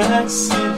como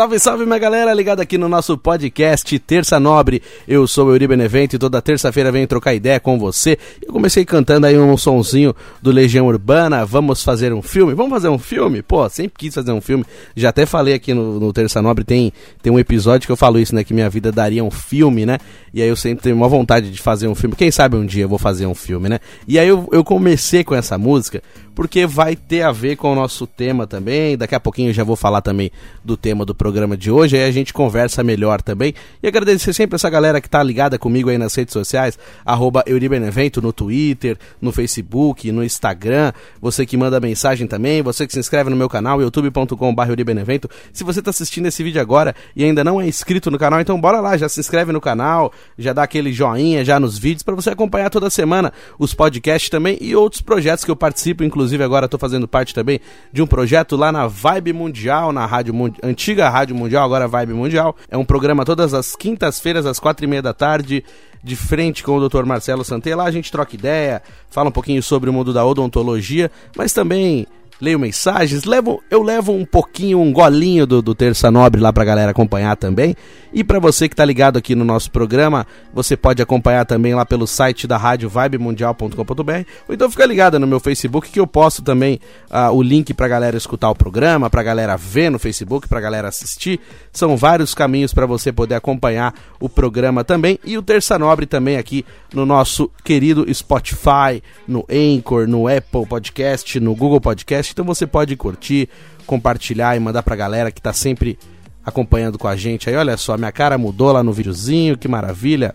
Salve, salve, minha galera, ligada aqui no nosso podcast Terça Nobre. Eu sou o Euri Benevento e toda terça-feira venho trocar ideia com você. Eu comecei cantando aí um sonzinho do Legião Urbana. Vamos fazer um filme? Vamos fazer um filme? Pô, sempre quis fazer um filme. Já até falei aqui no, no Terça Nobre, tem, tem um episódio que eu falo isso, né? Que minha vida daria um filme, né? E aí eu sempre tenho uma vontade de fazer um filme. Quem sabe um dia eu vou fazer um filme, né? E aí eu, eu comecei com essa música porque vai ter a ver com o nosso tema também. Daqui a pouquinho eu já vou falar também do tema do programa de hoje, aí a gente conversa melhor também. E agradecer sempre essa galera que tá ligada comigo aí nas redes sociais, arroba Euribenevento no Twitter, no Facebook, no Instagram, você que manda mensagem também, você que se inscreve no meu canal, youtube.com.br Euribenevento. Se você tá assistindo esse vídeo agora e ainda não é inscrito no canal, então bora lá, já se inscreve no canal, já dá aquele joinha já nos vídeos para você acompanhar toda semana os podcasts também e outros projetos que eu participo, inclusive agora estou fazendo parte também de um projeto lá na Vibe Mundial, na rádio antiga Rádio Mundial, agora Vibe Mundial. É um programa todas as quintas-feiras, às quatro e meia da tarde, de frente com o Dr. Marcelo Santé. Lá a gente troca ideia, fala um pouquinho sobre o mundo da odontologia, mas também leio mensagens, levo, eu levo um pouquinho, um golinho do, do Terça Nobre lá pra galera acompanhar também. E para você que tá ligado aqui no nosso programa, você pode acompanhar também lá pelo site da rádio vibemundial.com.br ou então fica ligado no meu Facebook que eu posto também ah, o link pra galera escutar o programa, pra galera ver no Facebook, pra galera assistir. São vários caminhos para você poder acompanhar o programa também e o Terça Nobre também aqui no nosso querido Spotify, no Anchor, no Apple Podcast, no Google Podcast. Então você pode curtir, compartilhar e mandar pra galera que tá sempre acompanhando com a gente. Aí olha só, minha cara mudou lá no videozinho, que maravilha.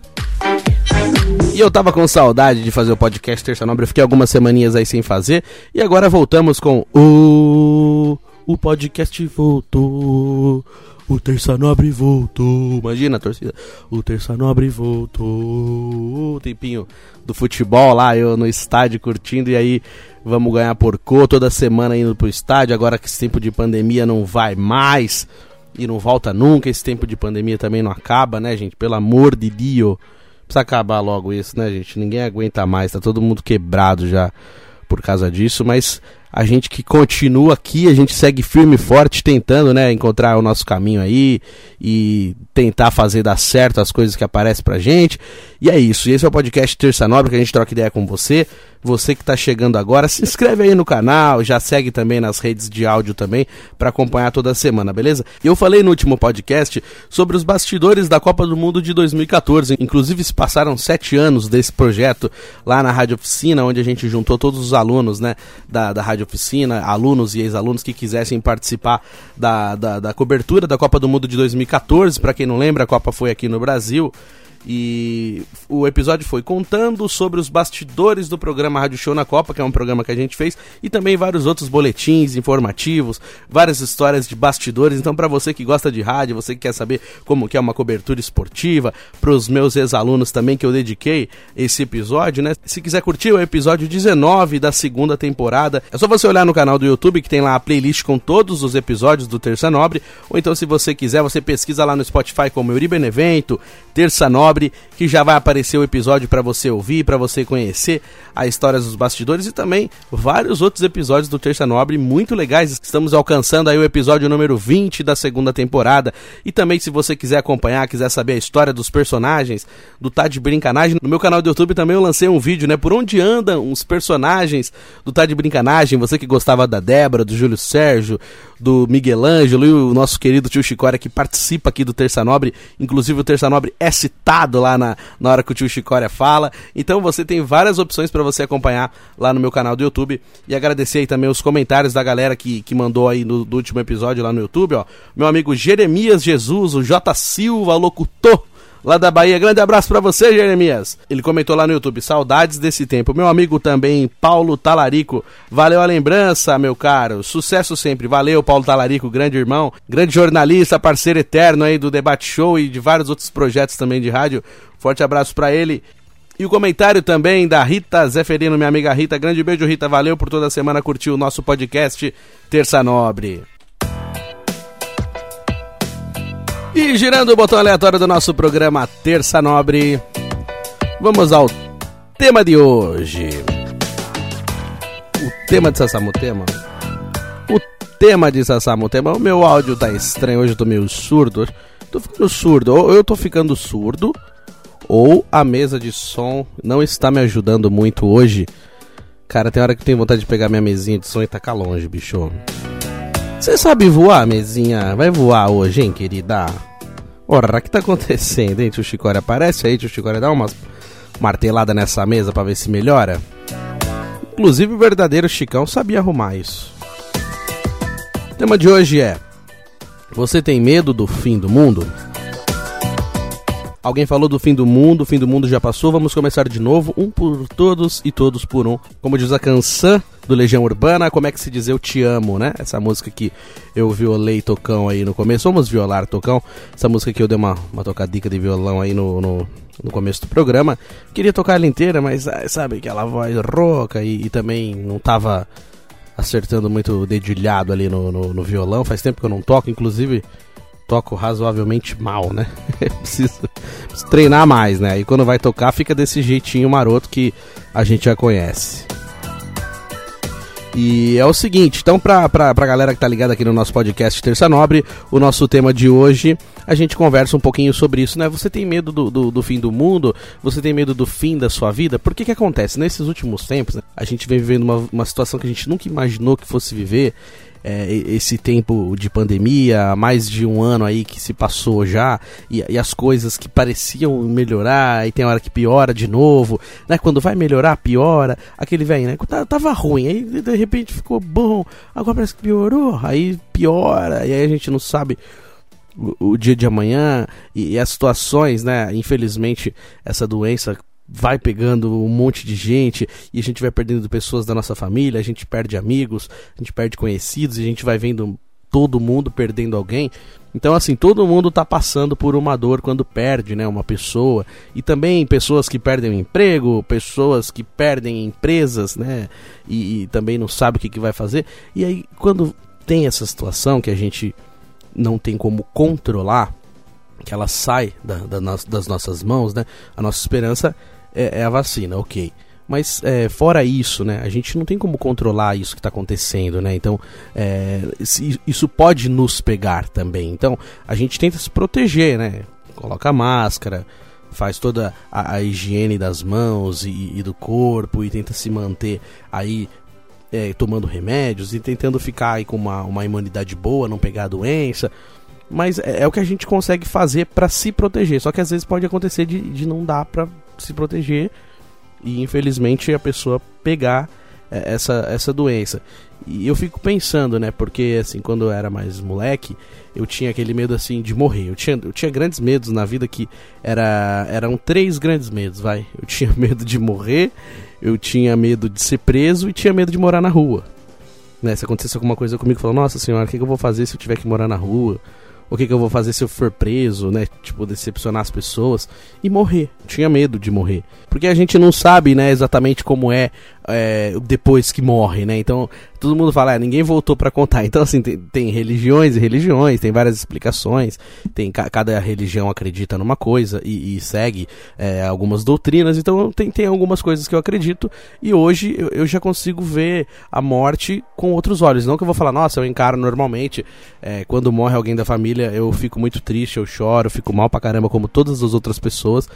E eu tava com saudade de fazer o podcast Terça Nobre, eu fiquei algumas semaninhas aí sem fazer. E agora voltamos com o. O podcast voltou. O Terça Nobre voltou. Imagina a torcida. O Terça Nobre voltou. O tempinho do futebol lá, eu no estádio curtindo. E aí vamos ganhar porcô toda semana indo pro estádio. Agora que esse tempo de pandemia não vai mais. E não volta nunca. Esse tempo de pandemia também não acaba, né, gente? Pelo amor de Deus. Precisa acabar logo isso, né, gente? Ninguém aguenta mais. Tá todo mundo quebrado já por causa disso. Mas a gente que continua aqui, a gente segue firme e forte tentando, né, encontrar o nosso caminho aí e tentar fazer dar certo as coisas que aparecem pra gente. E é isso. Esse é o podcast Terça Nobre que a gente troca ideia com você. Você que está chegando agora, se inscreve aí no canal, já segue também nas redes de áudio também para acompanhar toda semana, beleza? Eu falei no último podcast sobre os bastidores da Copa do Mundo de 2014. Inclusive se passaram sete anos desse projeto lá na Rádio Oficina, onde a gente juntou todos os alunos, né, da, da Rádio Oficina, alunos e ex-alunos que quisessem participar da, da, da cobertura da Copa do Mundo de 2014. Para quem não lembra, a Copa foi aqui no Brasil. E o episódio foi contando sobre os bastidores do programa Rádio Show na Copa, que é um programa que a gente fez, e também vários outros boletins informativos, várias histórias de bastidores. Então, para você que gosta de rádio, você que quer saber como que é uma cobertura esportiva, para os meus ex-alunos também que eu dediquei esse episódio, né? Se quiser curtir o episódio 19 da segunda temporada, é só você olhar no canal do YouTube que tem lá a playlist com todos os episódios do Terça Nobre, ou então se você quiser, você pesquisa lá no Spotify como Euri Benevento, Terça Nobre Que já vai aparecer o episódio para você ouvir, para você conhecer a história dos bastidores e também vários outros episódios do Terça Nobre muito legais. Estamos alcançando aí o episódio número 20 da segunda temporada. E também se você quiser acompanhar, quiser saber a história dos personagens do Tá de Brincanagem, no meu canal do YouTube também eu lancei um vídeo, né, por onde andam os personagens do Tá de Brincanagem. Você que gostava da Débora, do Júlio Sérgio, do Miguel Ângelo e o nosso querido tio Chicória que participa aqui do Terça Nobre. Inclusive o Terça Nobre é citado lá na, na hora que o tio Chicória fala. Então você tem várias opções para você acompanhar lá no meu canal do YouTube. E agradecer aí também os comentários da galera que, que mandou aí no, do último episódio lá no YouTube, ó. Meu amigo Jeremias Jesus, o J Silva, locutor lá da Bahia. Grande abraço para você, Jeremias. Ele comentou lá no YouTube, saudades desse tempo. Meu amigo também, Paulo Talarico. Valeu a lembrança, meu caro. Sucesso sempre. Valeu, Paulo Talarico, grande irmão, grande jornalista, parceiro eterno aí do Debate Show e de vários outros projetos também de rádio. Forte abraço para ele. E o comentário também da Rita Zeferino, minha amiga Rita. Grande beijo, Rita. Valeu por toda semana curtir o nosso podcast Terça Nobre. E girando o botão aleatório do nosso programa Terça Nobre, vamos ao tema de hoje. O tema de Sassamutema? O tema de Sassamutema, o meu áudio tá estranho, hoje eu tô meio surdo. Tô ficando surdo, ou eu tô ficando surdo, ou a mesa de som não está me ajudando muito hoje. Cara, tem hora que eu tenho vontade de pegar minha mesinha de som e tacar longe, bicho. Você sabe voar, mesinha? Vai voar hoje, hein, querida? Ora, o que tá acontecendo, hein, tio Chicória? Aparece aí, tio Chicória, dá uma martelada nessa mesa pra ver se melhora. Inclusive, o verdadeiro Chicão sabia arrumar isso. O tema de hoje é: Você tem medo do fim do mundo? Alguém falou do fim do mundo, o fim do mundo já passou, vamos começar de novo, um por todos e todos por um. Como diz a canção do Legião Urbana, como é que se diz Eu Te Amo, né? Essa música que eu violei Tocão aí no começo, vamos violar Tocão, essa música que eu dei uma, uma tocadica de violão aí no, no, no começo do programa. Queria tocar ela inteira, mas ah, sabe, aquela voz rouca e, e também não tava acertando muito dedilhado ali no, no, no violão, faz tempo que eu não toco, inclusive toco razoavelmente mal, né? preciso, preciso, treinar mais, né? E quando vai tocar fica desse jeitinho maroto que a gente já conhece. E é o seguinte, então pra, pra, pra galera que tá ligada aqui no nosso podcast Terça Nobre, o nosso tema de hoje, a gente conversa um pouquinho sobre isso, né? Você tem medo do, do, do fim do mundo? Você tem medo do fim da sua vida? Por que que acontece? Nesses últimos tempos, né, a gente vem vivendo uma, uma situação que a gente nunca imaginou que fosse viver, é, esse tempo de pandemia, mais de um ano aí que se passou já, e, e, as coisas que pareciam melhorar, e tem hora que piora de novo, né? Quando vai melhorar, piora. Aquele velho, né? Tava ruim, aí de repente ficou bom, agora parece que piorou, aí piora, e aí a gente não sabe o, dia de amanhã e as situações, né? Infelizmente, essa doença vai pegando um monte de gente e a gente vai perdendo pessoas da nossa família, a gente perde amigos, a gente perde conhecidos e a gente vai vendo todo mundo perdendo alguém. Então, assim, todo mundo tá passando por uma dor quando perde, né, uma pessoa. E também pessoas que perdem o emprego, pessoas que perdem empresas, né, e, e também não sabe o que, que vai fazer. E aí, quando tem essa situação que a gente não tem como controlar, que ela sai da, da, das nossas mãos, né, a nossa esperança é, é a vacina, ok. Mas é, fora isso, né, a gente não tem como controlar isso que está acontecendo, né? Então é, isso pode nos pegar também. Então a gente tenta se proteger, né? Coloca máscara, faz toda a, a higiene das mãos e, e, do corpo e tenta se manter aí é, tomando remédios e tentando ficar aí com uma, uma imunidade boa, não pegar a doença. Mas é, é o que a gente consegue fazer para se proteger. Só que às vezes pode acontecer de, de não dar para se proteger e infelizmente a pessoa pegar é, essa, essa doença. E eu fico pensando, né? Porque assim, quando eu era mais moleque, eu tinha aquele medo assim de morrer. Eu tinha, eu tinha grandes medos na vida que era, eram três grandes medos, vai. Eu tinha medo de morrer, eu tinha medo de ser preso e tinha medo de morar na rua. Né, se acontecesse alguma coisa comigo, eu falo, nossa senhora, o que, que eu vou fazer se eu tiver que morar na rua? O que, que eu vou fazer se eu for preso, né? Tipo, decepcionar as pessoas e morrer. Tinha medo de morrer. Porque a gente não sabe, né, exatamente como é, é depois que morre, né? Então, todo mundo fala, ah, ninguém voltou para contar. Então, assim, tem, tem, religiões e religiões, tem várias explicações. Tem cada religião acredita numa coisa e, e segue é, algumas doutrinas. Então, tem, tem algumas coisas que eu acredito. E hoje eu, eu, já consigo ver a morte com outros olhos. Não que eu vou falar, nossa, eu encaro normalmente é, quando morre alguém da família, eu fico muito triste, eu choro, eu fico mal pra caramba, como todas as outras pessoas.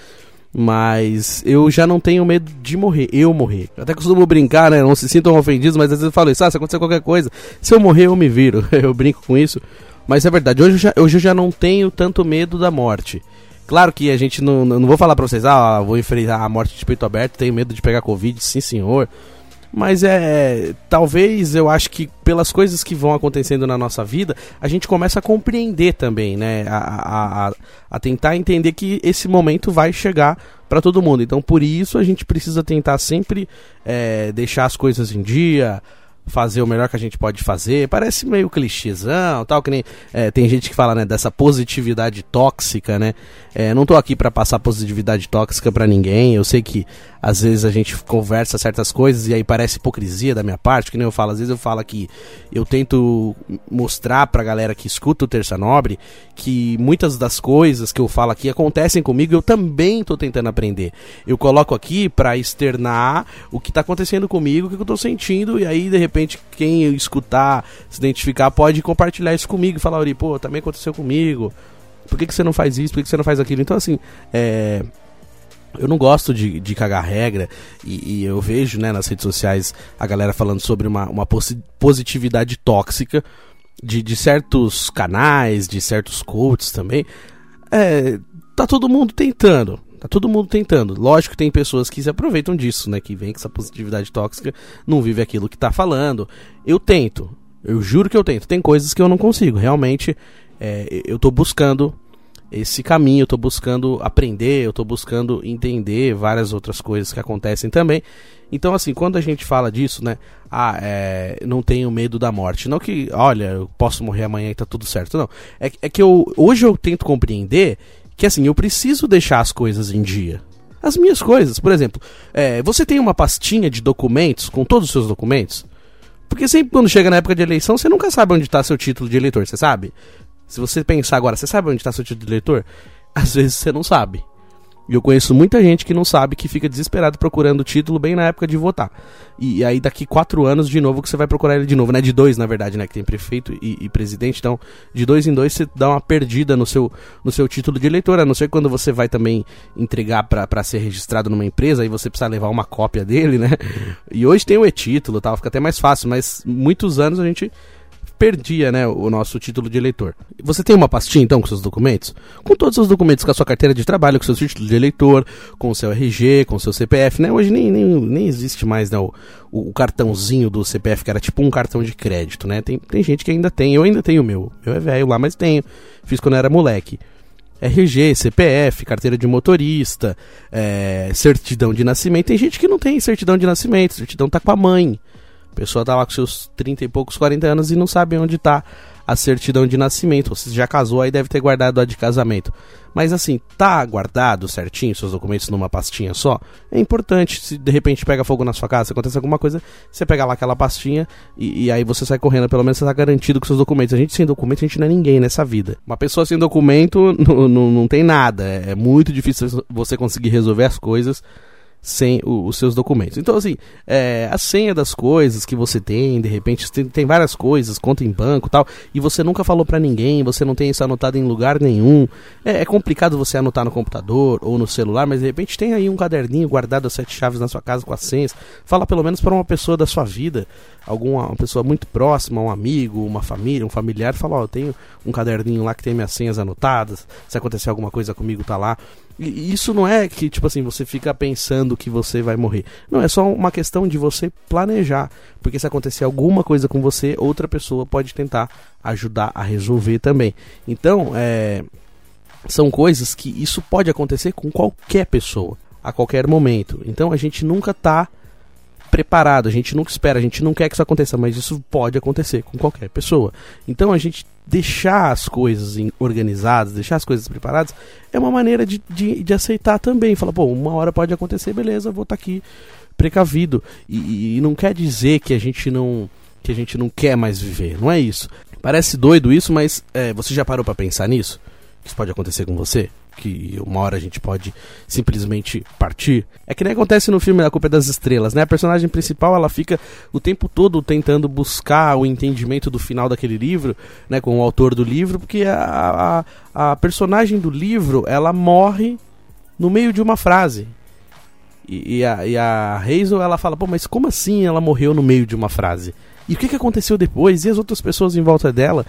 Mas eu já não tenho medo de morrer, eu morrer. Eu até costumo brincar, né? Não se sintam ofendidos, mas às vezes eu falo isso, ah, se acontecer qualquer coisa, se eu morrer eu me viro. eu brinco com isso. Mas é verdade, hoje eu, já, hoje eu já não tenho tanto medo da morte. Claro que a gente não, não vou falar pra vocês, ah, vou enfrentar a morte de peito aberto, tenho medo de pegar Covid, sim senhor. Mas é. Talvez eu acho que pelas coisas que vão acontecendo na nossa vida, a gente começa a compreender também, né? A, a, a tentar entender que esse momento vai chegar para todo mundo. Então por isso a gente precisa tentar sempre é, deixar as coisas em dia, fazer o melhor que a gente pode fazer. Parece meio clichêzão, tal, que nem é, tem gente que fala, né, dessa positividade tóxica, né? É, não tô aqui para passar positividade tóxica para ninguém. Eu sei que às vezes a gente conversa certas coisas e aí parece hipocrisia da minha parte, que nem eu falo, às vezes eu falo que eu tento mostrar pra galera que escuta o Terça Nobre que muitas das coisas que eu falo aqui acontecem comigo, eu também tô tentando aprender. Eu coloco aqui para externar o que tá acontecendo comigo, o que eu tô sentindo e aí de repente quem escutar, se identificar pode compartilhar isso comigo e falar, Ori, pô, também aconteceu comigo. Por que, que você não faz isso? Por que, que você não faz aquilo? Então, assim, é, eu não gosto de, de cagar regra e, e, eu vejo né, nas redes sociais a galera falando sobre uma, uma positividade tóxica de, de certos canais, de certos coaches também. É, tá todo mundo tentando. Tá todo mundo tentando. Lógico que tem pessoas que se aproveitam disso, né? Que vem com essa positividade tóxica, não vive aquilo que tá falando. Eu tento. Eu juro que eu tento. Tem coisas que eu não consigo. Realmente, é, eu tô buscando esse caminho, eu tô buscando aprender, eu tô buscando entender várias outras coisas que acontecem também. Então, assim, quando a gente fala disso, né? Ah, é, não tenho medo da morte. Não que, olha, eu posso morrer amanhã e tá tudo certo. Não. É, é que eu, hoje eu tento compreender que, assim, eu preciso deixar as coisas em dia. As minhas coisas, por exemplo, é, você tem uma pastinha de documentos com todos os seus documentos? Porque sempre quando chega na época de eleição, você nunca sabe onde está seu título de eleitor, você sabe? Se você pensar agora, você sabe onde está seu título de eleitor? Às vezes você não sabe. E eu conheço muita gente que não sabe, que fica desesperado procurando o título bem na época de votar. E, aí daqui quatro anos, de novo, que você vai procurar ele de novo, né? De dois, na verdade, né? Que tem prefeito e, e, presidente. Então, de dois em dois, você dá uma perdida no seu, no seu título de eleitor. A não ser quando você vai também entregar para ser registrado numa empresa, aí você precisa levar uma cópia dele, né? E hoje tem o e-título tal, fica até mais fácil. Mas muitos anos a gente perdia, né, o nosso título de eleitor. Você tem uma pastinha, então, com seus documentos? Com todos os documentos, com a sua carteira de trabalho, com seu título de eleitor, com o seu RG, com o seu CPF, né? Hoje nem, nem, nem existe mais, né, o, o, cartãozinho do CPF, que era tipo um cartão de crédito, né? Tem, tem gente que ainda tem, eu ainda tenho o meu. Meu é velho lá, mas tenho. Fiz quando era moleque. RG, CPF, carteira de motorista, é, certidão de nascimento. Tem gente que não tem certidão de nascimento, certidão tá com a mãe. A pessoa tá lá com seus 30 e poucos, 40 anos e não sabe onde tá a certidão de nascimento. Você já casou, aí deve ter guardado a de casamento. Mas assim, tá guardado certinho seus documentos numa pastinha só? É importante. Se de repente pega fogo na sua casa, acontece alguma coisa, você pega lá aquela pastinha e, e aí você sai correndo. Pelo menos você tá garantido com seus documentos. A gente sem documento, a gente não é ninguém nessa vida. Uma pessoa sem documento não tem nada. É, é muito difícil você conseguir resolver as coisas sem o, os seus documentos. Então, assim, é, a senha das coisas que você tem, de repente, tem, tem várias coisas, conta em banco tal, e você nunca falou para ninguém, você não tem isso anotado em lugar nenhum. É, é, complicado você anotar no computador ou no celular, mas de repente tem aí um caderninho guardado as sete chaves na sua casa com as senhas. Fala pelo menos para uma pessoa da sua vida, alguma uma pessoa muito próxima, um amigo, uma família, um familiar, fala, ó, eu tenho um caderninho lá que tem minhas senhas anotadas, se acontecer alguma coisa comigo, tá lá. E isso não é que, tipo assim, você fica pensando que você vai morrer. Não, é só uma questão de você planejar. Porque se acontecer alguma coisa com você, outra pessoa pode tentar ajudar a resolver também. Então, é, são coisas que isso pode acontecer com qualquer pessoa, a qualquer momento. Então a gente nunca está preparado, a gente nunca espera, a gente não quer que isso aconteça, mas isso pode acontecer com qualquer pessoa. Então a gente deixar as coisas organizadas, deixar as coisas preparadas, é uma maneira de, de, de aceitar também. Fala, pô, uma hora pode acontecer, beleza, vou estar tá aqui precavido. E, e, não quer dizer que a gente não que a gente não quer mais viver, não é isso. Parece doido isso, mas é, você já parou para pensar nisso? Que isso pode acontecer com você? Que uma hora a gente pode simplesmente partir. É que nem acontece no filme A Culpa é das Estrelas, né? A personagem principal, ela fica o tempo todo tentando buscar o entendimento do final daquele livro, né? Com o autor do livro, porque a, a, a personagem do livro, ela morre no meio de uma frase. E, e, a, e a Hazel, ela fala, pô, mas como assim ela morreu no meio de uma frase? E o que, que aconteceu depois? E as outras pessoas em volta dela?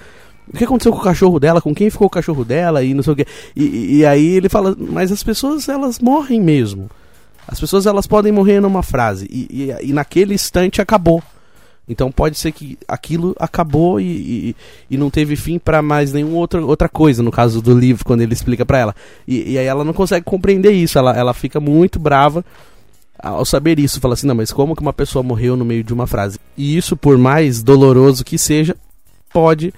O que aconteceu com o cachorro dela, com quem ficou o cachorro dela e não sei o que. E, e, aí ele fala, mas as pessoas elas morrem mesmo. As pessoas elas podem morrer numa frase e, e, e naquele instante acabou. Então pode ser que aquilo acabou e, e, não teve fim para mais nenhuma outra, outra coisa, no caso do livro, quando ele explica para ela. E, e, aí ela não consegue compreender isso, ela, ela fica muito brava ao saber isso. Fala assim: não, mas como que uma pessoa morreu no meio de uma frase? E isso, por mais doloroso que seja, pode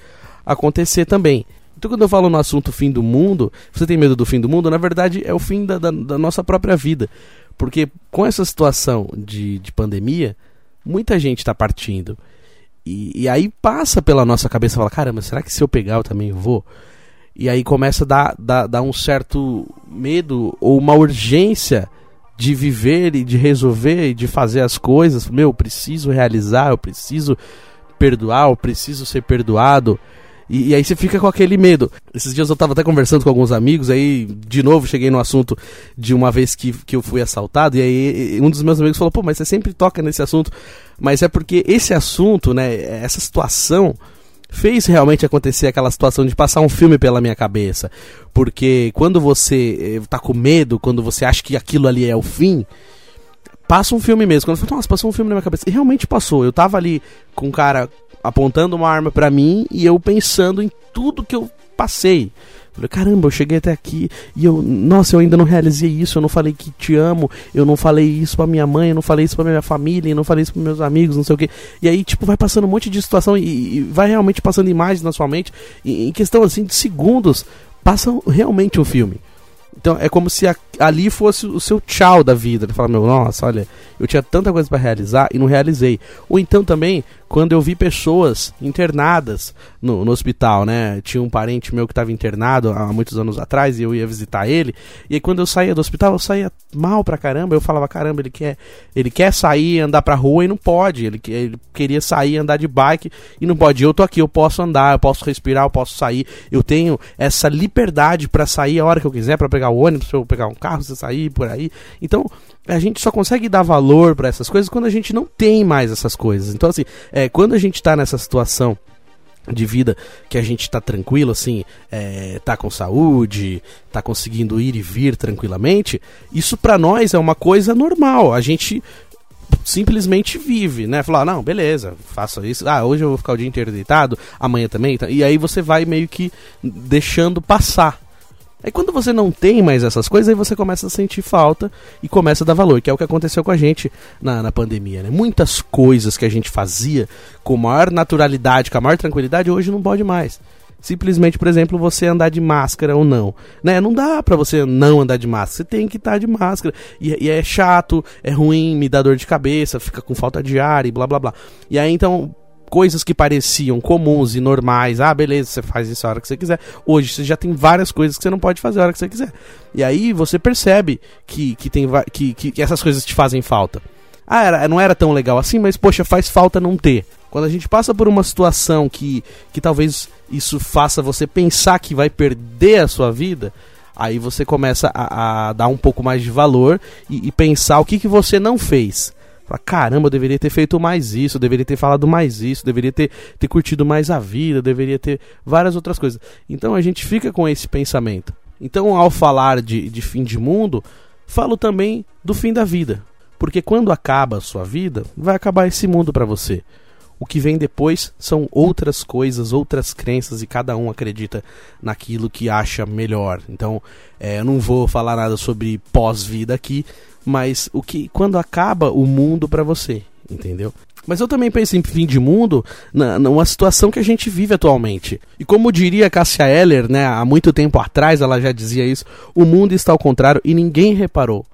acontecer também. Então, quando eu falo no assunto fim do mundo, você tem medo do fim do mundo? Na verdade, é o fim da, da, da nossa própria vida. Porque com essa situação de, de pandemia, muita gente está partindo. E, e, aí passa pela nossa cabeça, fala, caramba, será que se eu pegar eu também vou? E aí começa a dar, dar, dar um certo medo ou uma urgência de viver e de resolver e de fazer as coisas. Meu, eu preciso realizar, eu preciso perdoar, eu preciso ser perdoado. E, e, aí você fica com aquele medo. Esses dias eu tava até conversando com alguns amigos, aí de novo cheguei no assunto de uma vez que, que eu fui assaltado, e aí um dos meus amigos falou, pô, mas você sempre toca nesse assunto. Mas é porque esse assunto, né, essa situação fez realmente acontecer aquela situação de passar um filme pela minha cabeça. Porque quando você eh, tá com medo, quando você acha que aquilo ali é o fim, passa um filme mesmo. Quando eu falo, nossa, passou um filme na minha cabeça. E realmente passou. Eu tava ali com um cara apontando uma arma para mim e eu pensando em tudo que eu passei. Falei, caramba, eu cheguei até aqui e eu, nossa, eu ainda não realizei isso, eu não falei que te amo, eu não falei isso pra minha mãe, eu não falei isso pra minha família, eu não falei isso pros meus amigos, não sei o que. E aí, tipo, vai passando um monte de situação e, e vai realmente passando imagens na sua mente, e, em questão assim de segundos, passa realmente o filme. Então é como se a, ali fosse o seu tchau da vida. Ele fala, meu, nossa, olha, eu tinha tanta coisa para realizar e não realizei. Ou então também, quando eu vi pessoas internadas no, no hospital, né? Tinha um parente meu que estava internado há muitos anos atrás e eu ia visitar ele. E aí quando eu saía do hospital, eu saía mal pra caramba. Eu falava, caramba, ele quer, ele quer sair, andar pra rua e não pode. Ele, ele queria sair, andar de bike e não pode. Eu tô aqui, eu posso andar, eu posso respirar, eu posso sair. Eu tenho essa liberdade para sair a hora que eu quiser, para pegar o ônibus, pra eu pegar um carro, você sair por aí. Então, a gente só consegue dar valor para essas coisas quando a gente não tem mais essas coisas. Então, assim, é, quando a gente tá nessa situação de vida que a gente tá tranquilo, assim, é, tá com saúde, tá conseguindo ir e vir tranquilamente, isso para nós é uma coisa normal. A gente simplesmente vive, né? Falar, não, beleza, faça isso. Ah, hoje eu vou ficar o dia inteiro deitado, amanhã também. E aí você vai meio que deixando passar. Aí quando você não tem mais essas coisas, aí você começa a sentir falta e começa a dar valor, que é o que aconteceu com a gente na, na pandemia, né? Muitas coisas que a gente fazia com maior naturalidade, com a maior tranquilidade, hoje não pode mais. Simplesmente, por exemplo, você andar de máscara ou não. Né? Não dá pra você não andar de máscara. Você tem que estar de máscara. E, e, é chato, é ruim, me dá dor de cabeça, fica com falta de ar e blá blá blá. E aí então, coisas que pareciam comuns e normais. Ah, beleza, você faz isso a hora que você quiser. Hoje você já tem várias coisas que você não pode fazer a hora que você quiser. E aí você percebe que, que, tem, que, que essas coisas te fazem falta. Ah, era, não era tão legal assim, mas poxa, faz falta não ter. Quando a gente passa por uma situação que, que talvez isso faça você pensar que vai perder a sua vida, aí você começa a, a dar um pouco mais de valor e, e, pensar o que, que você não fez. Fala, caramba, eu deveria ter feito mais isso, deveria ter falado mais isso, deveria ter, ter curtido mais a vida, deveria ter várias outras coisas. Então a gente fica com esse pensamento. Então, ao falar de, de fim de mundo, falo também do fim da vida. Porque quando acaba a sua vida, vai acabar esse mundo para você. O que vem depois são outras coisas, outras crenças e cada um acredita naquilo que acha melhor. Então, é, eu não vou falar nada sobre pós-vida aqui, mas o que quando acaba o mundo para você, entendeu? Mas eu também penso em fim de mundo na, numa situação que a gente vive atualmente. E como diria Cassia Eller, né, há muito tempo atrás ela já dizia isso, o mundo está ao contrário e ninguém reparou.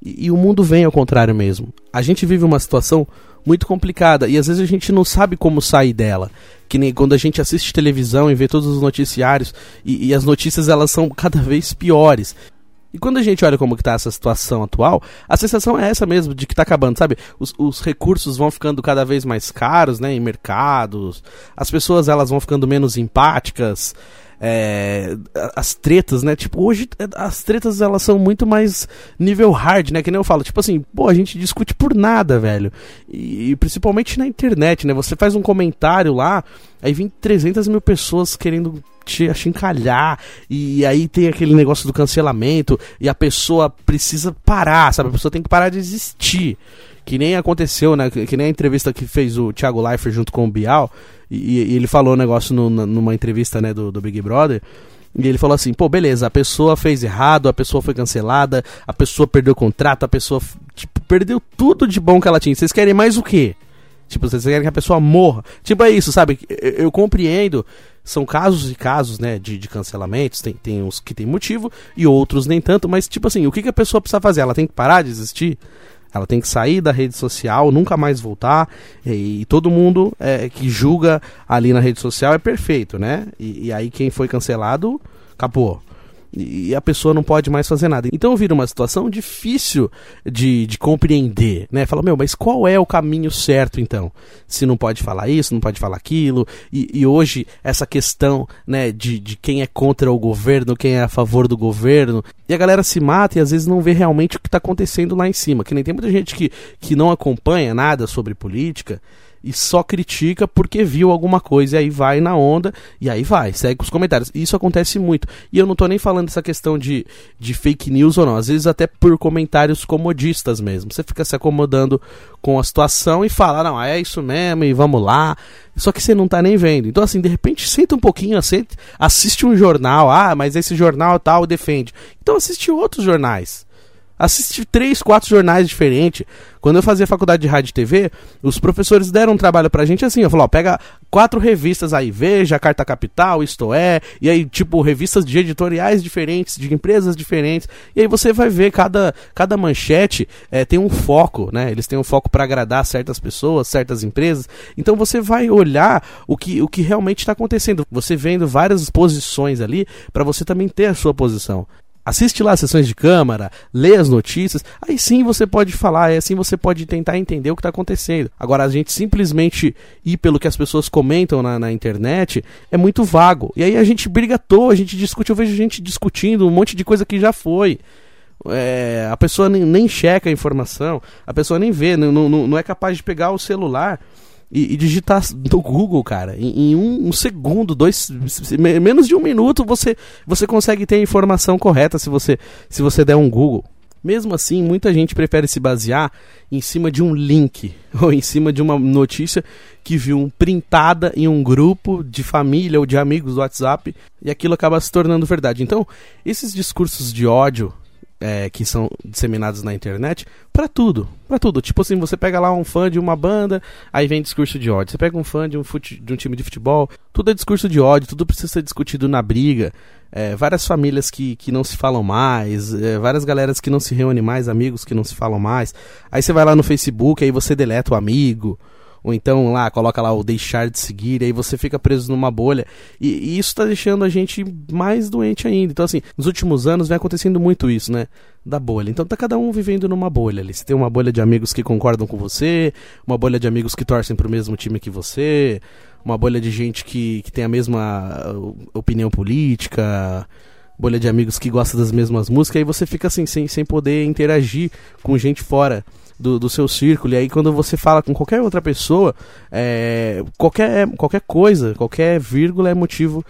E, e o mundo vem ao contrário mesmo. A gente vive uma situação muito complicada e às vezes a gente não sabe como sair dela. Que nem quando a gente assiste televisão e vê todos os noticiários e, e as notícias elas são cada vez piores. E quando a gente olha como está essa situação atual, a sensação é essa mesmo, de que está acabando, sabe? Os, os, recursos vão ficando cada vez mais caros, né, em mercados, as pessoas elas vão ficando menos empáticas, é, as tretas, né? Tipo, hoje é, as tretas elas são muito mais nível hard, né? Que nem eu falo, tipo assim, pô, a gente discute por nada, velho. E, e principalmente na internet, né? Você faz um comentário lá, aí vem 300 mil pessoas querendo te achincalhar, e aí tem aquele negócio do cancelamento, e a pessoa precisa parar, sabe? A pessoa tem que parar de existir. Que nem aconteceu, né? Que nem a entrevista que fez o Thiago Leifert junto com o Bial, e, e ele falou um negócio no, numa entrevista né, do, do Big Brother. E ele falou assim: pô, beleza, a pessoa fez errado, a pessoa foi cancelada, a pessoa perdeu o contrato, a pessoa tipo, perdeu tudo de bom que ela tinha. Vocês querem mais o quê? Tipo, vocês querem que a pessoa morra? Tipo, é isso, sabe? Eu, eu compreendo. São casos e casos, né, de, de cancelamentos. Tem, tem uns que tem motivo e outros nem tanto. Mas, tipo assim, o que, que a pessoa precisa fazer? Ela tem que parar de existir? Ela tem que sair da rede social, nunca mais voltar. E, e todo mundo é, que julga ali na rede social é perfeito, né? E, e aí quem foi cancelado, acabou e a pessoa não pode mais fazer nada. Então vira uma situação difícil de, de compreender, né? Fala, meu, mas qual é o caminho certo então? Se não pode falar isso, não pode falar aquilo, e, e hoje essa questão, né, de, de quem é contra o governo, quem é a favor do governo, e a galera se mata e às vezes não vê realmente o que está acontecendo lá em cima. Que nem tem muita gente que, que não acompanha nada sobre política e só critica porque viu alguma coisa e aí vai na onda e aí vai, segue os comentários. Isso acontece muito. E eu não tô nem falando dessa questão de, de fake news ou não, às vezes até por comentários comodistas mesmo. Você fica se acomodando com a situação e fala, não, é isso mesmo e vamos lá. Só que você não tá nem vendo. Então, assim, de repente, senta um pouquinho, assiste um jornal. Ah, mas esse jornal tal defende. Então assiste outros jornais assisti três, quatro jornais diferentes. Quando eu fazia faculdade de rádio e TV, os professores deram um trabalho pra gente assim, eu falou, ó, pega quatro revistas aí, Veja, Carta Capital, Isto É, e aí, tipo, revistas de editoriais diferentes, de empresas diferentes, e aí você vai ver cada, cada manchete é, tem um foco, né? Eles têm um foco para agradar certas pessoas, certas empresas, então você vai olhar o que, o que realmente está acontecendo. Você vendo várias posições ali, para você também ter a sua posição assiste lá as sessões de câmara, lê as notícias, aí sim você pode falar, aí assim você pode tentar entender o que está acontecendo. Agora, a gente simplesmente ir pelo que as pessoas comentam na, na, internet é muito vago. E aí a gente briga à toa, a gente discute, eu vejo gente discutindo um monte de coisa que já foi. É, a pessoa nem, nem checa a informação, a pessoa nem vê, não, não, não é capaz de pegar o celular e, e digitar no Google, cara. Em, em um, um, segundo, dois, menos de um minuto, você, você consegue ter a informação correta se você, se você der um Google. Mesmo assim, muita gente prefere se basear em cima de um link ou em cima de uma notícia que viu printada em um grupo de família ou de amigos do WhatsApp e aquilo acaba se tornando verdade. Então, esses discursos de ódio é, que são disseminados na internet para tudo, para tudo. Tipo assim, você pega lá um fã de uma banda, aí vem discurso de ódio. Você pega um fã de um, fute, de um time de futebol, tudo é discurso de ódio, tudo precisa ser discutido na briga. É, várias famílias que, que não se falam mais, é, várias galeras que não se reúnem mais, amigos que não se falam mais. Aí você vai lá no Facebook, aí você deleta o amigo ou então lá coloca lá o deixar de seguir, aí você fica preso numa bolha. E, e isso está deixando a gente mais doente ainda. Então, assim, nos últimos anos vem acontecendo muito isso, né? Da bolha. Então tá cada um vivendo numa bolha ali. Você tem uma bolha de amigos que concordam com você, uma bolha de amigos que torcem pro mesmo time que você, uma bolha de gente que, que tem a mesma uh, opinião política bolha de amigos que gosta das mesmas músicas, aí você fica assim, sem, sem poder interagir com gente fora do, do seu círculo. E aí quando você fala com qualquer outra pessoa, é, qualquer, qualquer coisa, qualquer vírgula é motivo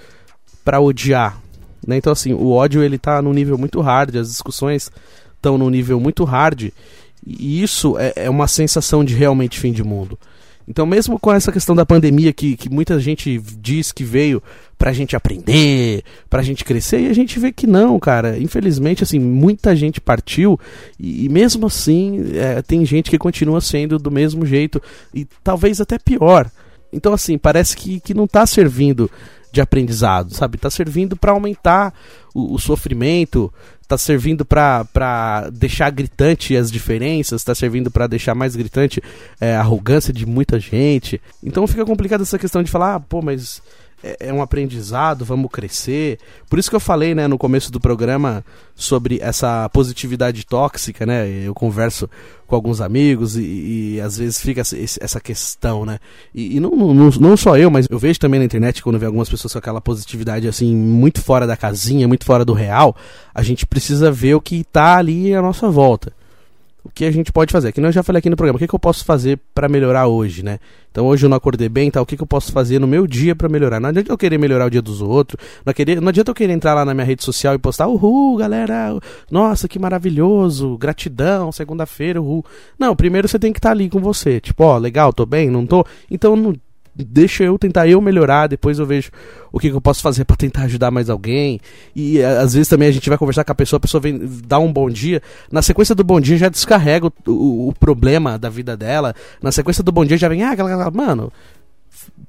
para odiar. Né? Então assim, o ódio ele tá num nível muito hard, as discussões estão num nível muito hard. E isso é, é uma sensação de realmente fim de mundo. Então, mesmo com essa questão da pandemia que, que muita gente diz que veio pra gente aprender, pra gente crescer, e a gente vê que não, cara. Infelizmente, assim, muita gente partiu e, e mesmo assim é, tem gente que continua sendo do mesmo jeito e talvez até pior. Então, assim, parece que, que não tá servindo de aprendizado, sabe? Tá servindo para aumentar o, o, sofrimento, tá servindo para deixar gritante as diferenças, tá servindo para deixar mais gritante é, a arrogância de muita gente. Então fica complicado essa questão de falar, ah, pô, mas é, é, um aprendizado, vamos crescer. Por isso que eu falei, né, no começo do programa sobre essa positividade tóxica, né? Eu converso com alguns amigos e, e às vezes fica essa questão, né? E, e não, não, não, só eu, mas eu vejo também na internet quando vê algumas pessoas com aquela positividade assim, muito fora da casinha, muito fora do real, a gente precisa ver o que tá ali à nossa volta o que a gente pode fazer. Que eu já falei aqui no programa, o que, que eu posso fazer para melhorar hoje, né? Então hoje eu não acordei bem, tá? O que, que eu posso fazer no meu dia para melhorar? Não adianta eu querer melhorar o dia dos outros, não, querer, não adianta eu querer entrar lá na minha rede social e postar, uhul, galera, nossa, que maravilhoso, gratidão, segunda-feira, uhul. Não, primeiro você tem que estar tá ali com você, tipo, ó, legal, tô bem, não tô? Então não deixa eu tentar eu melhorar, depois eu vejo o que, que eu posso fazer para tentar ajudar mais alguém. E eh, às vezes também a gente vai conversar com a pessoa, a pessoa vem dar um bom dia. Na sequência do bom dia já descarrega o, o, o problema da vida dela. Na sequência do bom dia já vem, ah, aquela mano,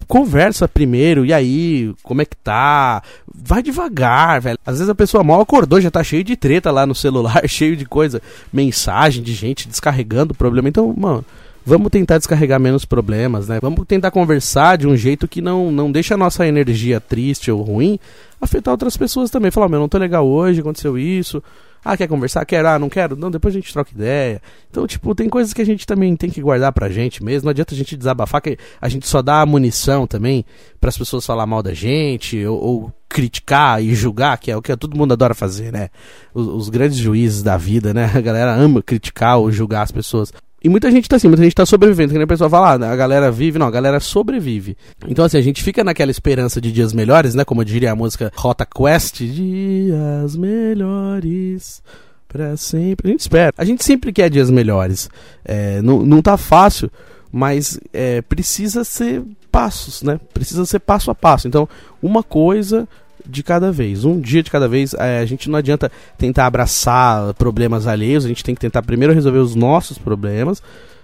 conversa primeiro, e aí, como é que tá? Vai devagar, velho. Às vezes a pessoa mal acordou, já tá cheio de treta lá no celular, cheio de coisa, mensagem de gente descarregando o problema. Então, mano, vamos tentar descarregar menos problemas, né? Vamos tentar conversar de um jeito que não, não deixa a nossa energia triste ou ruim afetar outras pessoas também. Falar, meu, não tô legal hoje, aconteceu isso. Ah, quer conversar? Quer? Ah, não quero? Não, depois a gente troca ideia. Então, tipo, tem coisas que a gente também tem que guardar pra gente mesmo. Não adianta a gente desabafar, que a gente só dá munição também para as pessoas falar mal da gente ou, ou, criticar e julgar, que é o que todo mundo adora fazer, né? Os, os grandes juízes da vida, né? A galera ama criticar ou julgar as pessoas. E muita gente tá assim, muita gente tá sobrevivendo. Que nem a pessoa fala, ah, a galera vive, não, a galera sobrevive. Então, assim, a gente fica naquela esperança de dias melhores, né? Como diria a música Rota Quest, dias melhores para sempre. A gente espera. A gente sempre quer dias melhores. É, não, não tá fácil, mas é, precisa ser passos, né? Precisa ser passo a passo. Então, uma coisa de cada vez, um dia de cada vez. É, a gente não adianta tentar abraçar problemas alheios, a gente tem que tentar primeiro resolver os nossos problemas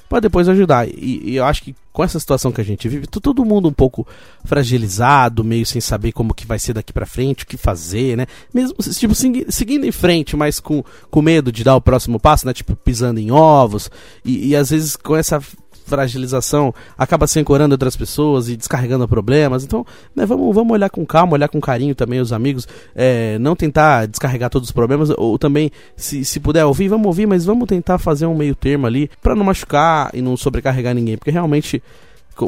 para depois ajudar. E, e, eu acho que com essa situação que a gente vive, todo mundo um pouco fragilizado, meio sem saber como que vai ser daqui para frente, o que fazer, né? Mesmo tipo seguindo em frente, mas com, com medo de dar o próximo passo, né? Tipo pisando em ovos e, e às vezes com essa fragilização acaba se ancorando outras pessoas e descarregando problemas. Então, né, vamos, vamos olhar com calma, olhar com carinho também os amigos, é, não tentar descarregar todos os problemas, ou também, se, se puder ouvir, vamos ouvir, mas vamos tentar fazer um meio termo ali para não machucar e não sobrecarregar ninguém, porque realmente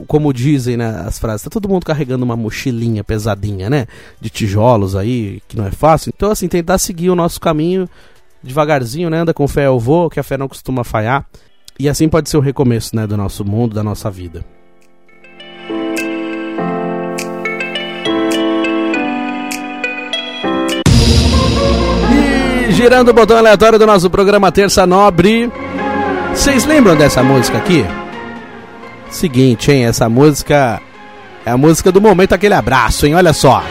como dizem né, as frases, tá todo mundo carregando uma mochilinha pesadinha, né? De tijolos aí, que não é fácil. Então, assim, tentar seguir o nosso caminho devagarzinho, né? Anda com fé eu vou, que a fé não costuma falhar. E assim pode ser o recomeço né, do nosso mundo, da nossa vida. Girando o botão aleatório do nosso programa Terça Nobre. Vocês lembram dessa música aqui? Seguinte, hein? Essa música é a música do momento, aquele abraço, hein? Olha só.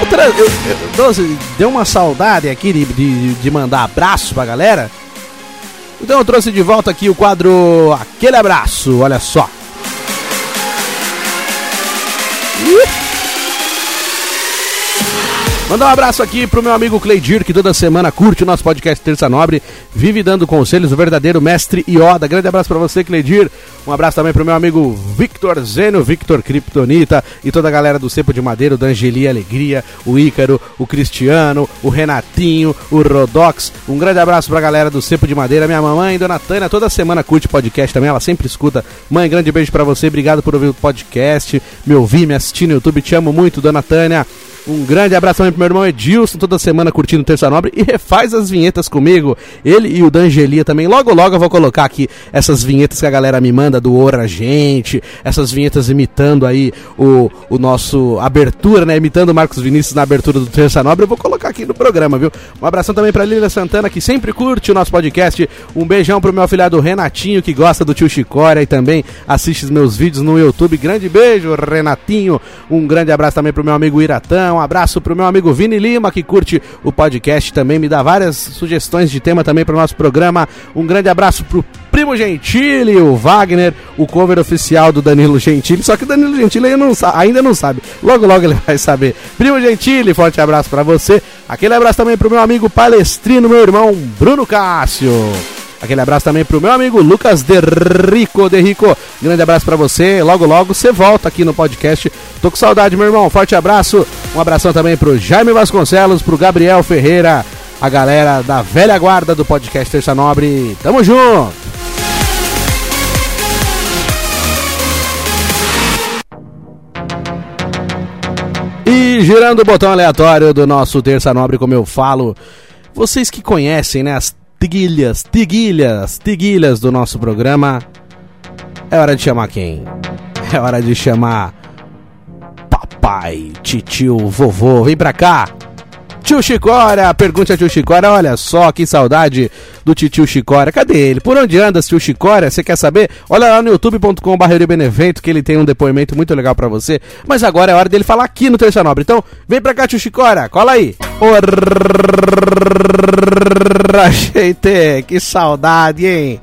Outra, eu, eu, deu uma saudade aqui de, de, de mandar abraço pra galera. Então eu trouxe de volta aqui o quadro Aquele Abraço, olha só. Uh! Mandar um abraço aqui pro meu amigo Cleidir, que toda semana curte o nosso podcast Terça Nobre, vive dando conselhos, o verdadeiro mestre Ioda. Grande abraço para você, Cleidir. Um abraço também pro meu amigo Victor Zeno, Victor Kryptonita e toda a galera do Cepo de Madeira, o D'Angeli Alegria, o Ícaro, o Cristiano, o Renatinho, o Rodox. Um grande abraço pra galera do Cepo de Madeira. Minha mamãe, Dona Tânia, toda semana curte podcast também, ela sempre escuta. Mãe, grande beijo para você, obrigado por ouvir o podcast, me ouvir, me assistir no YouTube. Te amo muito, Dona Tânia. Um grande abraço também pro meu irmão Edilson, toda semana curtindo Terça Nobre e refaz as vinhetas comigo. Ele e o D'Angelia também. Logo, logo eu vou colocar aqui essas vinhetas que a galera me manda do Ora Gente, essas vinhetas imitando aí o, o nosso abertura, né? Imitando o Marcos Vinícius na abertura do Terça Nobre. Eu vou colocar aqui no programa, viu? Um abração também pra Lília Santana, que sempre curte o nosso podcast. Um beijão pro meu afilhado Renatinho, que gosta do tio Chicória e também assiste os meus vídeos no YouTube. Grande beijo, Renatinho. Um grande abraço também pro meu amigo Iratã um abraço pro meu amigo Vini Lima, que curte o podcast também, me dá várias sugestões de tema também para o nosso programa. Um grande abraço pro Primo Gentili, o Wagner, o cover oficial do Danilo Gentili. Só que o Danilo Gentili não ainda não sabe. Logo, logo ele vai saber. Primo Gentili, forte abraço para você. Aquele abraço também pro meu amigo palestrino, meu irmão Bruno Cássio. Aquele abraço também pro meu amigo Lucas De Rico, De Rico. Grande abraço para você. Logo, logo você volta aqui no podcast. Tô com saudade, meu irmão. Forte abraço. Um abração também pro Jaime Vasconcelos, pro Gabriel Ferreira, a galera da velha guarda do podcast Terça Nobre. Tamo junto. E girando o botão aleatório do nosso Terça Nobre, como eu falo, vocês que conhecem, né, as tiguilhas, tiguilhas, tiguilhas do nosso programa. É hora de chamar quem? É hora de chamar papai, titio, vovô. Vem pra cá. Tio Chicória, pergunte a tio Chicória, olha só que saudade do tio Chicória. Cadê ele? Por onde anda, tio Chicória? Você quer saber? Olha lá no youtube.com.br que ele tem um depoimento muito legal para você. Mas agora é hora dele falar aqui no Terça Nobre. Então, vem pra cá, tio Chicória, cola aí. Porra, gente, que saudade, hein?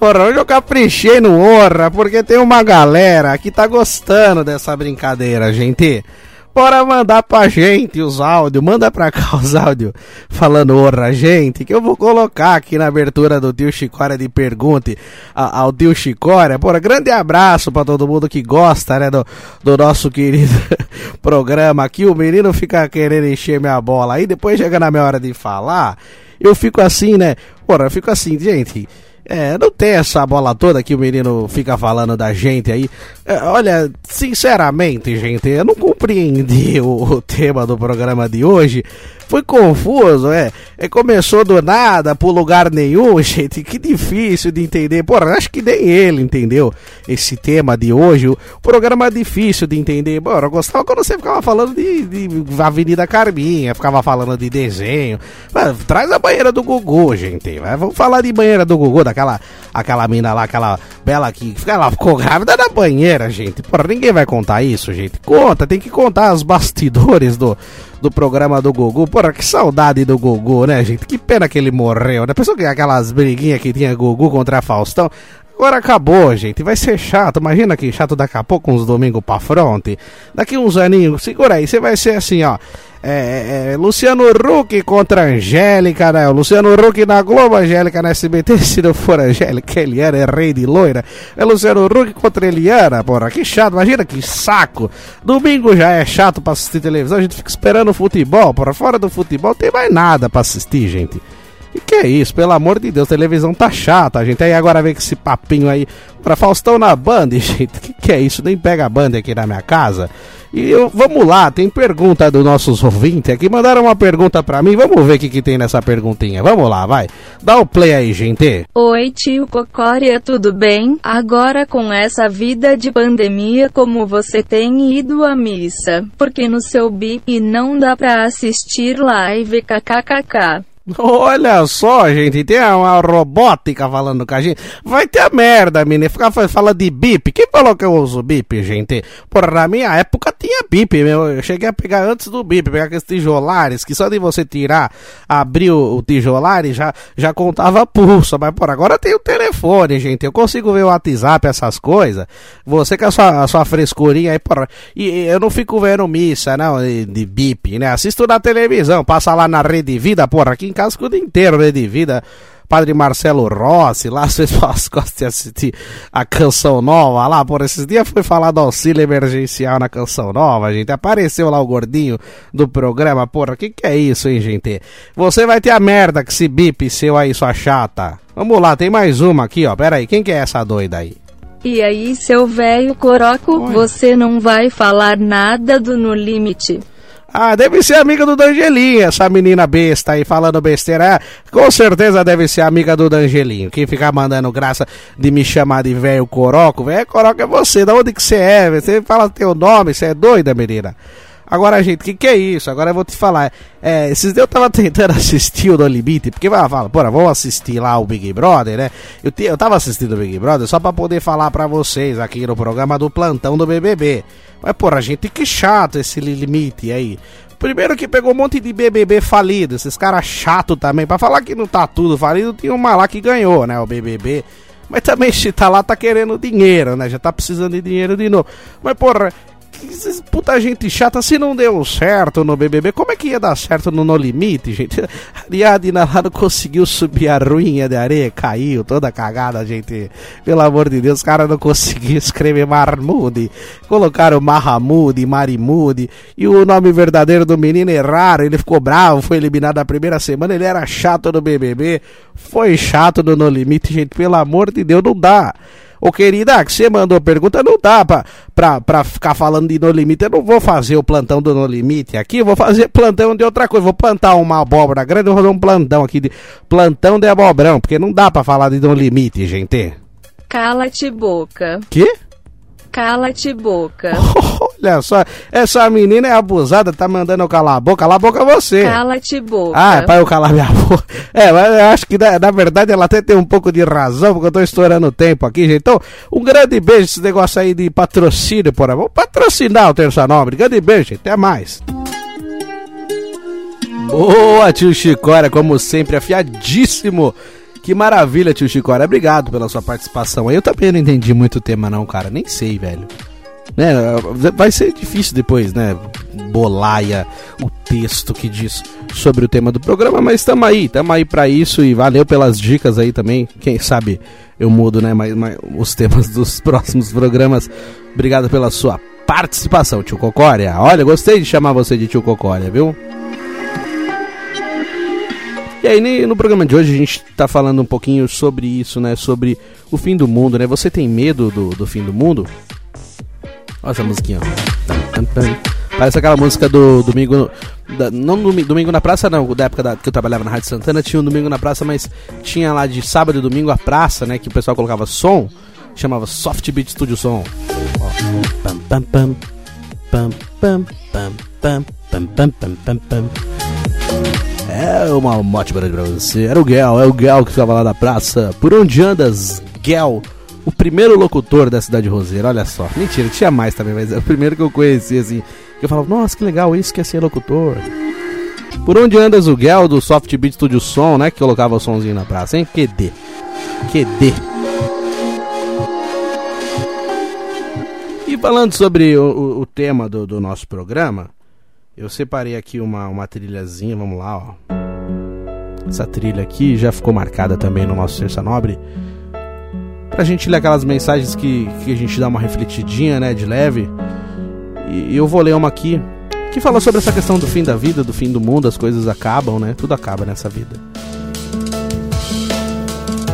Porra, hoje eu caprichei no Orra, porque tem uma galera que tá gostando dessa brincadeira, gente. Bora mandar pra gente os áudios, manda pra cá os áudios falando orra gente, que eu vou colocar aqui na abertura do Tio Chicória de pergunte ao Tio Chicória. Porra, grande abraço pra todo mundo que gosta, né, do, do nosso querido programa aqui. O menino fica querendo encher minha bola aí, depois chega na minha hora de falar, eu fico assim, né, porra, eu fico assim, gente... É, não tem essa bola toda que o menino fica falando da gente aí. É, olha, sinceramente, gente, eu não compreendi o, o, tema do programa de hoje. Foi confuso, é. é. Começou do nada, por lugar nenhum, gente. Que difícil de entender. Porra, acho que nem ele entendeu esse tema de hoje. O programa é difícil de entender. Bora, eu gostava quando você ficava falando de, de Avenida Carminha, ficava falando de desenho. Mas, traz a banheira do Gugu, gente. Vamos falar de banheira do Gugu, daquela aquela mina lá, aquela bela que ela ficou grávida na banheira, gente. Porra, ninguém vai contar isso, gente. Conta, tem que contar os bastidores do do programa do Gugu. Porra, que saudade do Gugu, né, gente? Que pena que ele morreu, né? Pensou que aquelas briguinhas que tinha Gugu contra Faustão. Agora acabou, gente. Vai ser chato. Imagina que chato daqui a pouco, uns domingos pra fronte. Daqui uns aninhos, segura aí. Você vai ser assim, ó. É, é, é Luciano Huck contra Angélica, né? Luciano Huck na Globo, Angélica na SBT. Se não for Angélica, Eliana é rei de loira. É Luciano Huck contra Eliana, porra. Que chato. Imagina que saco. Domingo já é chato pra assistir televisão. A gente fica esperando futebol, porra. Fora do futebol tem mais nada pra assistir, gente. E que é isso, pelo amor de Deus, televisão tá chata, gente. Aí agora vem com esse papinho aí pra Faustão na Band, gente. Que que é isso? Nem pega a Band aqui na minha casa. E eu, vamos lá, tem pergunta dos nossos ouvintes aqui. Mandaram uma pergunta pra mim. Vamos ver o que, que tem nessa perguntinha. Vamos lá, vai. Dá o play aí, gente. Oi, tio Cocória, tudo bem? Agora com essa vida de pandemia, como você tem ido à missa? Porque no seu BIP não dá pra assistir live kkkk. Olha só, gente, tem uma robótica falando com a gente. Vai ter a merda, menina. Ficar falando de bip. Quem falou que eu uso bip, gente? Porra, na minha época tinha bip, meu. Eu cheguei a pegar antes do bip, pegar aqueles tijolares, que só de você tirar, abrir o, o tijolar e já, já contava pulso. Mas, por agora tem o telefone, gente. Eu consigo ver o WhatsApp, essas coisas. Você com a sua, a sua frescurinha aí, porra. E eu não fico vendo missa, não, de, de bip, né? Assisto na televisão, passa lá na Rede Vida, porra, aqui em casa o dia inteiro, né, de vida. Padre Marcelo Rossi, lá as gostam de assistir a canção nova lá, por esses dias foi falar do auxílio emergencial na canção nova, gente. Apareceu lá o gordinho do programa, porra, que que é isso, hein, gente? Você vai ter a merda que se bip seu aí, sua chata. Vamos lá, tem mais uma aqui, ó. Pera aí, quem que é essa doida aí? E aí, seu velho coroco, Oi. você não vai falar nada do No Limite? Ah, deve ser amiga do Dangelinho, essa menina besta aí falando besteira. É, com certeza deve ser amiga do Dangelinho. Quem ficar mandando graça de me chamar de velho coroco, velho coroco é você. Da onde que você é? Você fala teu nome, você é doida, menina. Agora, gente, o que, que é isso? Agora eu vou te falar. É, esses dias eu tava tentando assistir o No Limite, porque vai fala, porra, vamos assistir lá o Big Brother, né? Eu, te, eu tava assistindo o Big Brother só pra poder falar pra vocês aqui no programa do plantão do BBB. Mas, porra, gente, que chato esse limite aí. Primeiro que pegou um monte de BBB falido, esses caras chato também. Pra falar que não tá tudo falido, tinha uma lá que ganhou, né? O BBB. Mas também se tá lá, tá querendo dinheiro, né? Já tá precisando de dinheiro de novo. Mas, porra, puta gente chata, se não deu certo no BBB, como é que ia dar certo no No Limite, gente? A Ariadna lá não conseguiu subir a ruinha de areia, caiu, toda cagada, gente. Pelo amor de Deus, os caras não conseguiram escrever Marmude. Colocaram Mahamude, Marimude, e o nome verdadeiro do menino erraram, ele ficou bravo, foi eliminado na primeira semana, ele era chato no BBB, foi chato no No Limite, gente, pelo amor de Deus, não dá. Ô querida, que você mandou pergunta, não dá pra, pra, pra ficar falando de No Limite. Eu não vou fazer o plantão do No Limite aqui, eu vou fazer plantão de outra coisa. Vou plantar uma abóbora grande, vou fazer um plantão aqui de plantão de abobrão, porque não dá pra falar de No Limite, gente. Cala-te boca. Que? Cala-te boca. Olha só, essa menina é abusada, tá mandando eu calar a boca. Calar a boca é você. Cala-te boca. Ah, é pra eu calar minha boca. É, mas eu acho que na, na verdade ela até tem um pouco de razão, porque eu tô estourando o tempo aqui, gente. Então, um grande beijo esse negócio aí de patrocínio, por Vamos patrocinar o Terça Nobre. Grande beijo, gente. Até mais. Boa, tio Chicória, como sempre, afiadíssimo. Que maravilha, tio Chicória. Obrigado pela sua participação. Eu também não entendi muito o tema, não, cara. Nem sei, velho. Né? Vai ser difícil depois, né? Bolar aí a- o texto que diz sobre o tema do programa, mas estamos aí, estamos aí para isso e valeu pelas dicas aí também. Quem sabe eu mudo, né? Mas, os temas dos próximos programas. Obrigado pela sua participação, tio Cocória. Olha, gostei de chamar você de tio Cocória, viu? E aí, no programa de hoje a gente tá falando um pouquinho sobre isso, né? Sobre o fim do mundo, né? Você tem medo do, do fim do mundo? Olha essa musiquinha. Parece aquela música do Domingo. da- não domi- Domingo na Praça, não. Da época da- que eu trabalhava na Rádio Santana, tinha um Domingo na Praça, mas tinha lá de sábado e domingo a praça, né? Que o pessoal colocava som. Chamava Soft Beat Studio Som. É uma, ótima pra você. Era o Gel, é o Gel que ficava lá na praça. Por onde andas, Gel? O primeiro locutor da cidade de Roseira, olha só. Mentira, tinha mais também, mas é o primeiro que eu conheci, assim. Eu falava, nossa, que legal, isso que é ser locutor. Por onde andas o Gel do Soft Beat Studio Som, né? Que colocava o somzinho na praça, hein? QD. QD. E falando sobre o, o- o tema do, do nosso programa, eu separei aqui uma, uma trilhazinha, vamos lá, ó. Essa trilha aqui já ficou marcada também no nosso Terça Nobre. Pra gente ler aquelas mensagens que, que a gente dá uma refletidinha, né, de leve. E, eu vou ler uma aqui que fala sobre essa questão do fim da vida, do fim do mundo, as coisas acabam, né? Tudo acaba nessa vida.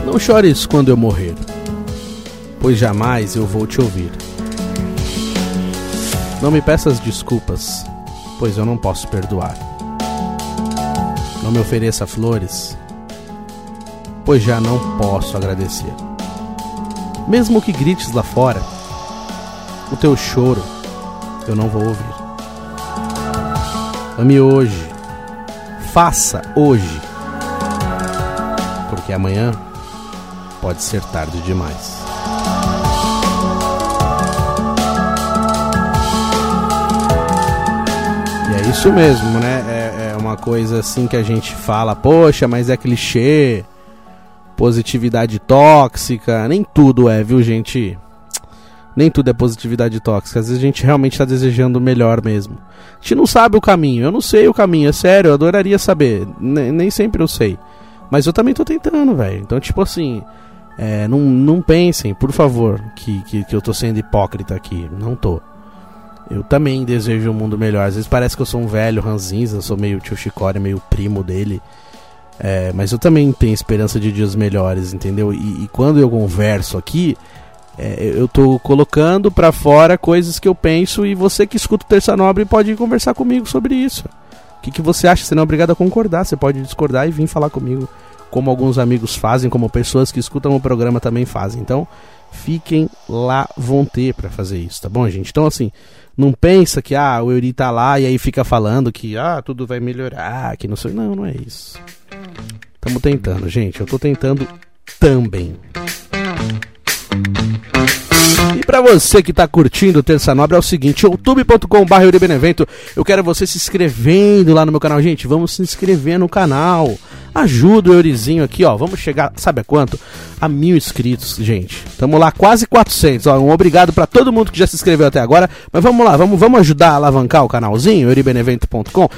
Não chores quando eu morrer, pois jamais eu vou te ouvir. Não me peças desculpas, pois eu não posso perdoar. Não me ofereça flores, pois já não posso agradecer. Mesmo que grites lá fora, o teu choro eu não vou ouvir. Ame hoje, faça hoje, porque amanhã pode ser tarde demais. E é isso mesmo, né? É, é uma coisa assim que a gente fala, poxa, mas é clichê, positividade tóxica, nem tudo é, viu, gente? Nem tudo é positividade tóxica. Às vezes a gente realmente está desejando melhor mesmo. A gente não sabe o caminho. Eu não sei o caminho, é sério. Eu adoraria saber. Nem, nem sempre eu sei. Mas eu também tô tentando, velho. Então, tipo assim. É, não, não pensem, por favor, que, que, que eu tô sendo hipócrita aqui. Não tô. Eu também desejo um mundo melhor. Às vezes parece que eu sou um velho ranzinza, sou meio tio Chicória, meio primo dele. É, mas eu também tenho esperança de dias melhores, entendeu? E, e quando eu converso aqui, é, eu tô colocando para fora coisas que eu penso e você que escuta o Terça Nobre pode conversar comigo sobre isso. O que, que você acha? Você não é obrigado a concordar, você pode discordar e vir falar comigo, como alguns amigos fazem, como pessoas que escutam o programa também fazem. Então, fiquem lá, ter para fazer isso, tá bom, gente? Então, assim, não pensa que ah, o Euri tá lá e aí fica falando que ah, tudo vai melhorar, que não sei. Não, não é isso. Estamos tentando, gente. Eu tô tentando também. E para você que tá curtindo Terça Nobre é o seguinte, youtube.com.br Euribenevento, eu quero você se inscrevendo lá no meu canal. Gente, vamos se inscrever no canal. Ajuda o Eurizinho aqui, ó. Vamos chegar, sabe a quanto? A mil inscritos, gente. Tamo lá quase 400. Ó, um obrigado para todo mundo que já se inscreveu até agora. Mas vamos lá, vamos, vamos ajudar a alavancar o canalzinho, euribenevento.com,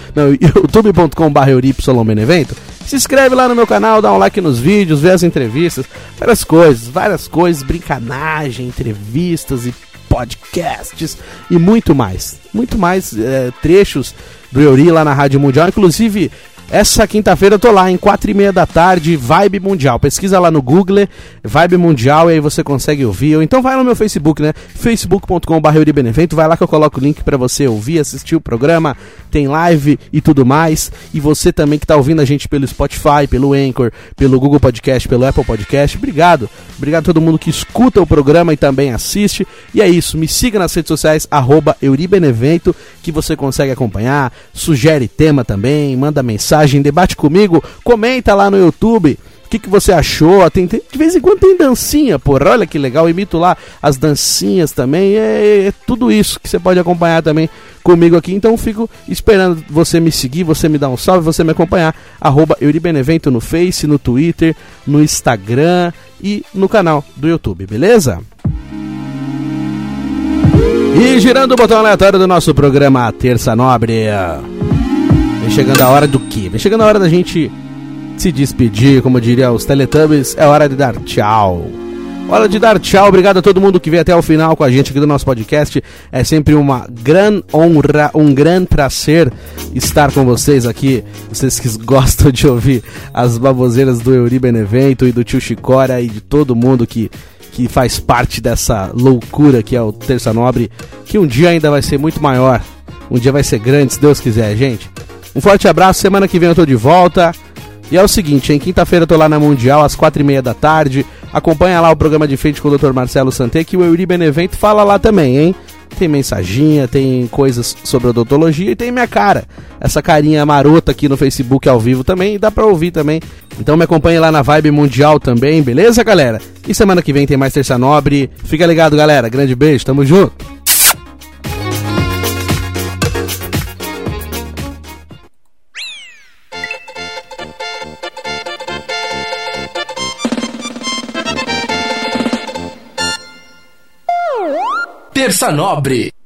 youtube.com.br euribenevento. Se inscreve lá no meu canal, dá um like nos vídeos, vê as entrevistas, várias coisas, várias coisas, brincanagem, entrevistas e podcasts e muito mais. Muito mais é, trechos do Euri lá na Rádio Mundial. Inclusive, essa quinta-feira eu tô lá, em quatro e meia da tarde, Vibe Mundial. Pesquisa lá no Google, Vibe Mundial, e aí você consegue ouvir. Ou então vai no meu Facebook, né? facebook.com.br Benevento. Vai lá que eu coloco o link para você ouvir, assistir o programa. Tem live e tudo mais. E você também que tá ouvindo a gente pelo Spotify, pelo Anchor, pelo Google Podcast, pelo Apple Podcast. Obrigado. Obrigado a todo mundo que escuta o programa e também assiste. E é isso. Me siga nas redes sociais, Euribenevento, que você consegue acompanhar. Sugere tema também, manda mensagem mensagem, debate comigo, comenta lá no YouTube. O que, que você achou? Tem, tem, de vez em quando tem dancinha, porra. Olha que legal. Eu imito lá as dancinhas também. É, é, tudo isso que você pode acompanhar também comigo aqui. Então fico esperando você me seguir, você me dar um salve, você me acompanhar. Arroba Euribenevento no Face, no Twitter, no Instagram e no canal do YouTube, beleza? E girando o botão aleatório do nosso programa Terça Nobre. Vem chegando a hora do quê? Vem chegando a hora da gente se despedir, como diria os Teletubbies, é hora de dar tchau. Hora de dar tchau, obrigado a todo mundo que veio até o final com a gente aqui do nosso podcast. É sempre uma grande honra, um grande prazer estar com vocês aqui. Vocês que gostam de ouvir as baboseiras do Euri Benevento e do tio Chicora e de todo mundo que, que faz parte dessa loucura que é o Terça Nobre, que um dia ainda vai ser muito maior. Um dia vai ser grande, se Deus quiser, gente. Um forte abraço, semana que vem eu tô de volta. E é o seguinte, em quinta-feira eu tô lá na Mundial, às quatro e meia da tarde. Acompanha lá o programa de frente com o Dr. Marcelo Santé, que o Euri Benevento fala lá também, hein? Tem mensaginha, tem coisas sobre odontologia e tem minha cara. Essa carinha marota aqui no Facebook ao vivo também, e dá pra ouvir também. Então me acompanhe lá na Vibe Mundial também, beleza, galera? E semana que vem tem mais Terça Nobre. Fica ligado, galera. Grande beijo, tamo junto. Terça Nobre.